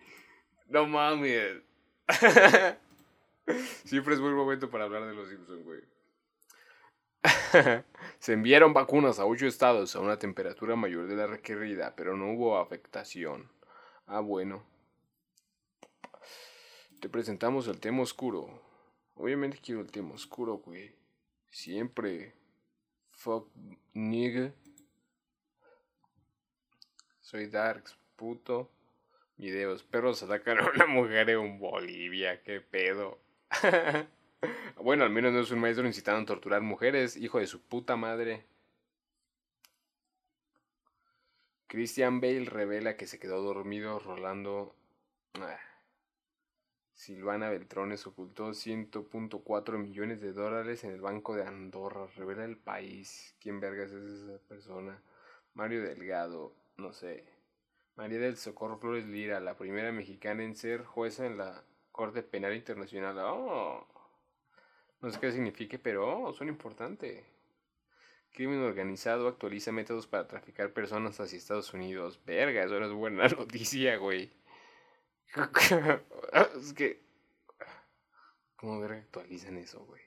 No mames. Siempre es buen momento para hablar de los Simpsons, güey. [laughs] Se enviaron vacunas a ocho estados a una temperatura mayor de la requerida, pero no hubo afectación. Ah, bueno. Te presentamos el tema oscuro. Obviamente quiero el tema oscuro, güey. Siempre. Fuck nigga. Soy Darks, puto. Videos. Perros atacan a una mujer en Bolivia. ¿Qué pedo? [laughs] bueno, al menos no es un maestro incitando a torturar mujeres, hijo de su puta madre. Christian Bale revela que se quedó dormido rolando. Ah. Silvana Beltrones ocultó 100.4 millones de dólares en el Banco de Andorra. Revela el país. ¿Quién vergas es esa persona? Mario Delgado, no sé. María del Socorro Flores Lira, la primera mexicana en ser jueza en la Corte Penal Internacional. Oh, no sé qué signifique, pero oh, son importante. Crimen organizado actualiza métodos para traficar personas hacia Estados Unidos. Verga, eso no es buena [laughs] noticia, güey. [laughs] es que. ¿Cómo ver actualizan eso, güey?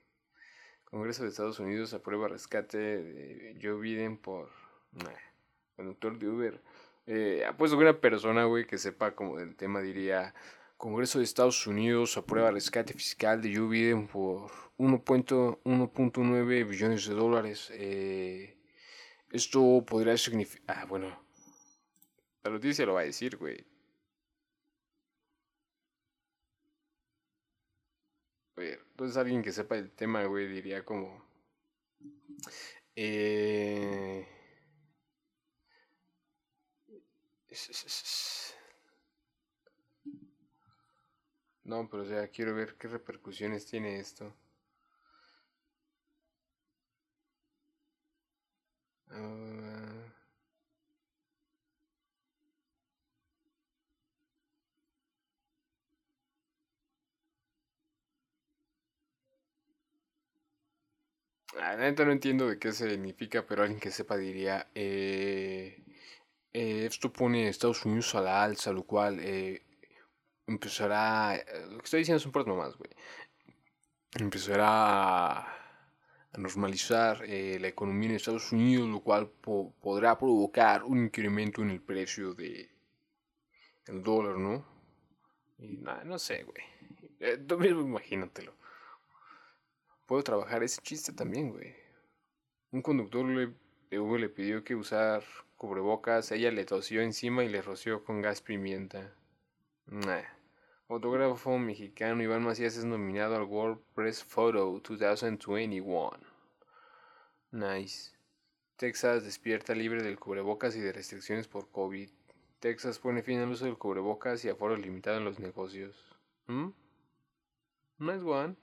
Congreso de Estados Unidos aprueba rescate de Joe Biden por. conductor de Uber. Eh, puesto que una persona, güey, que sepa como del tema diría. Congreso de Estados Unidos aprueba rescate fiscal de Joe Biden por 1.9 billones de dólares. Eh, esto podría significar... Ah, bueno. La noticia lo va a decir, güey. Entonces alguien que sepa el tema, güey, diría como... Eh... No, pero o sea, quiero ver qué repercusiones tiene esto. Ah. La neta no entiendo de qué significa, pero alguien que sepa diría, eh, eh, esto pone Estados Unidos a la alza, lo cual eh, empezará, eh, lo que estoy diciendo es un poco más, güey, empezará a normalizar eh, la economía en Estados Unidos, lo cual podrá provocar un incremento en el precio de el dólar, ¿no? Y nada, no sé, güey. Eh, tú mismo imagínatelo. Puedo trabajar ese chiste también, güey. Un conductor le, de le pidió que usar cubrebocas, ella le tosió encima y le roció con gas pimienta. Nah. Fotógrafo mexicano Iván Macías es nominado al World Press Photo 2021. Nice. Texas despierta libre del cubrebocas y de restricciones por COVID. Texas pone fin al uso del cubrebocas y aforo limitado en los negocios. ¿Mm? Nice one,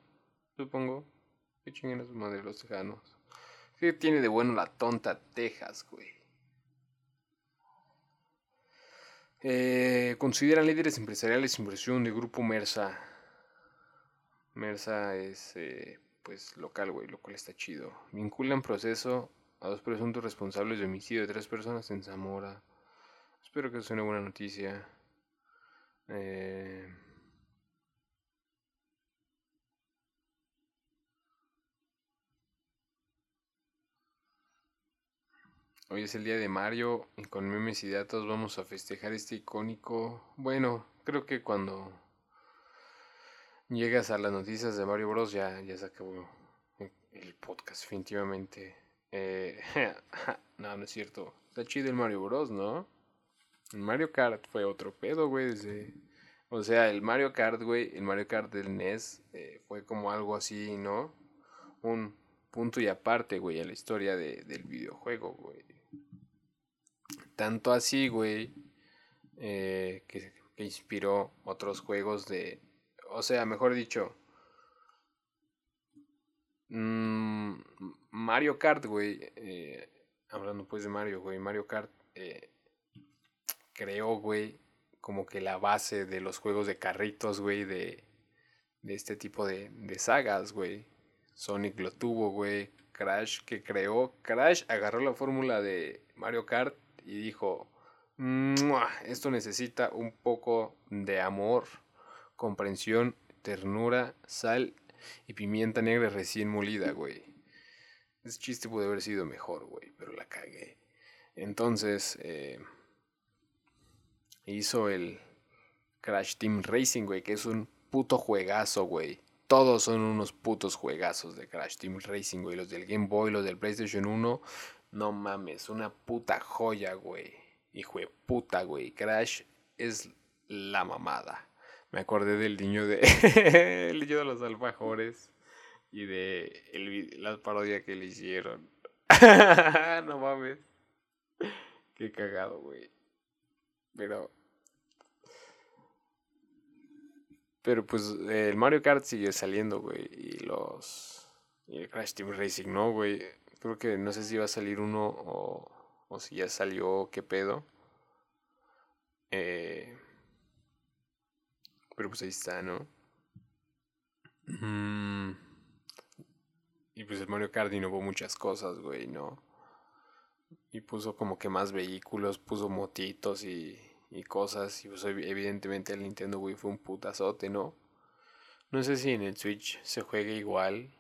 supongo. Que chinguen a su madre los tejanos. ¿Qué tiene de bueno la tonta Texas, güey? Eh, consideran líderes empresariales inversión de Grupo Mersa. Mersa es, eh, pues, local, güey, lo cual está chido. Vinculan proceso a dos presuntos responsables de homicidio de tres personas en Zamora. Espero que sea una buena noticia. Eh... Hoy es el día de Mario y con memes y datos vamos a festejar este icónico. Bueno, creo que cuando llegas a las noticias de Mario Bros ya, ya se acabó el podcast, definitivamente. Eh, [laughs] no, no es cierto. Está chido el Mario Bros, ¿no? El Mario Kart fue otro pedo, güey. O sea, el Mario Kart, güey, el Mario Kart del NES eh, fue como algo así, ¿no? Un punto y aparte, güey, a la historia del videojuego, güey. Tanto así, güey, eh, que, inspiró otros juegos de... O sea, mejor dicho, mm, Mario Kart, güey, eh, hablando pues de Mario, güey, Mario Kart eh, creó, güey, como que la base de los juegos de carritos, güey, de, de este tipo de, de sagas, güey. Sonic lo tuvo, güey. Crash que creó. Crash agarró la fórmula de Mario Kart y dijo, esto necesita un poco de amor, comprensión, ternura, sal y pimienta negra recién molida, güey. Ese chiste puede haber sido mejor, güey, pero la cagué. Entonces, eh, hizo el Crash Team Racing, güey, que es un puto juegazo, güey. Todos son unos putos juegazos de Crash Team Racing, güey. Los del Game Boy, los del PlayStation 1. No mames, una puta joya, güey. Hijo de puta, güey. Crash es la mamada. Me acordé del niño de. [laughs] el niño de los alfajores. Y de el, la parodia que le hicieron. [laughs] no mames. Qué cagado, güey. Pero Pero pues el Mario Kart sigue saliendo, güey. Y los. Y el Crash Team Racing, ¿no, güey? Creo que no sé si va a salir uno o, o si ya salió, qué pedo. Eh, pero pues ahí está, ¿no? Mm. Y pues el Mario Kart innovó muchas cosas, güey, ¿no? Y puso como que más vehículos, puso motitos y y cosas. Y pues evidentemente el Nintendo Wii fue un putazote, ¿no? No sé si en el Switch se juegue igual.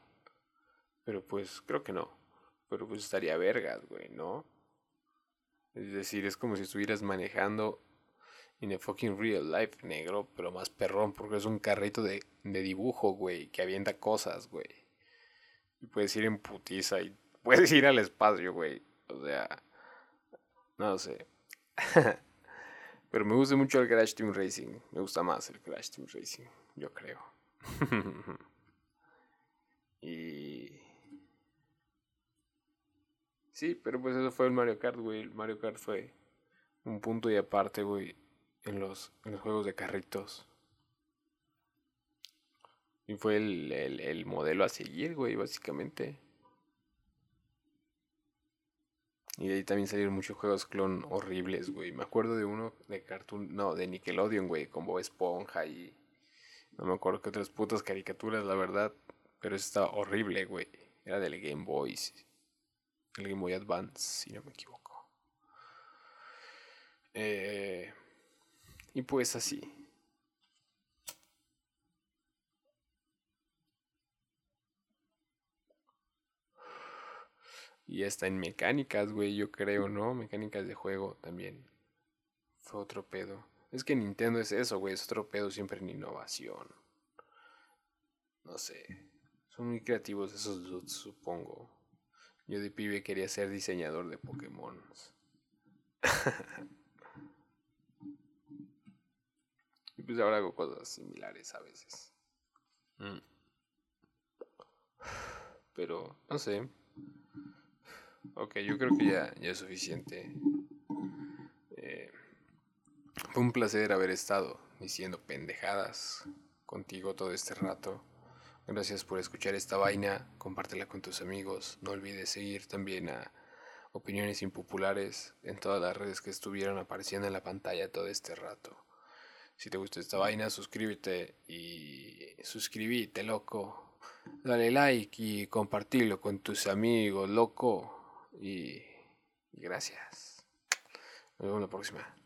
Pero pues creo que no. Pero pues estaría vergas, güey, ¿no? Es decir, es como si estuvieras manejando en el fucking real life negro, pero más perrón, porque es un carrito de, de dibujo, güey, que avienta cosas, güey. Y puedes ir en putiza y [laughs] puedes ir al espacio, güey. O sea, no sé. [laughs] Pero me gusta mucho el Crash Team Racing. Me gusta más el Crash Team Racing, yo creo. [laughs] y... Sí, pero pues eso fue el Mario Kart, güey. El Mario Kart fue un punto y aparte, güey, en los, en los juegos de carritos. Y fue el, el, el modelo a seguir, güey, básicamente. Y de ahí también salieron muchos juegos clon horribles, güey. Me acuerdo de uno de Cartoon, no, de Nickelodeon, güey, con Bob Esponja y no me acuerdo qué otras putas caricaturas, la verdad. Pero eso estaba horrible, güey. Era del Game Boy. El Game Boy Advance, si no me equivoco. Eh, y pues así. Y está en mecánicas, güey, yo creo, ¿no? Mecánicas de juego también. Fue otro pedo. Es que Nintendo es eso, güey, es otro pedo siempre en innovación. No sé. Son muy creativos esos dudes, supongo. Yo de pibe quería ser diseñador de Pokémon. y pues ahora hago cosas similares a veces. Mm. Pero, no sé. Ok, yo creo que ya, ya es suficiente. Eh, fue un placer haber estado diciendo pendejadas contigo todo este rato. Gracias por escuchar esta vaina. Compártela con tus amigos. No olvides seguir también a opiniones impopulares en todas las redes que estuvieron apareciendo en la pantalla todo este rato. Si te gusta esta vaina, suscríbete y suscríbete, loco. Dale like y compartirlo con tus amigos, loco. Y, gracias. Nos vemos la próxima.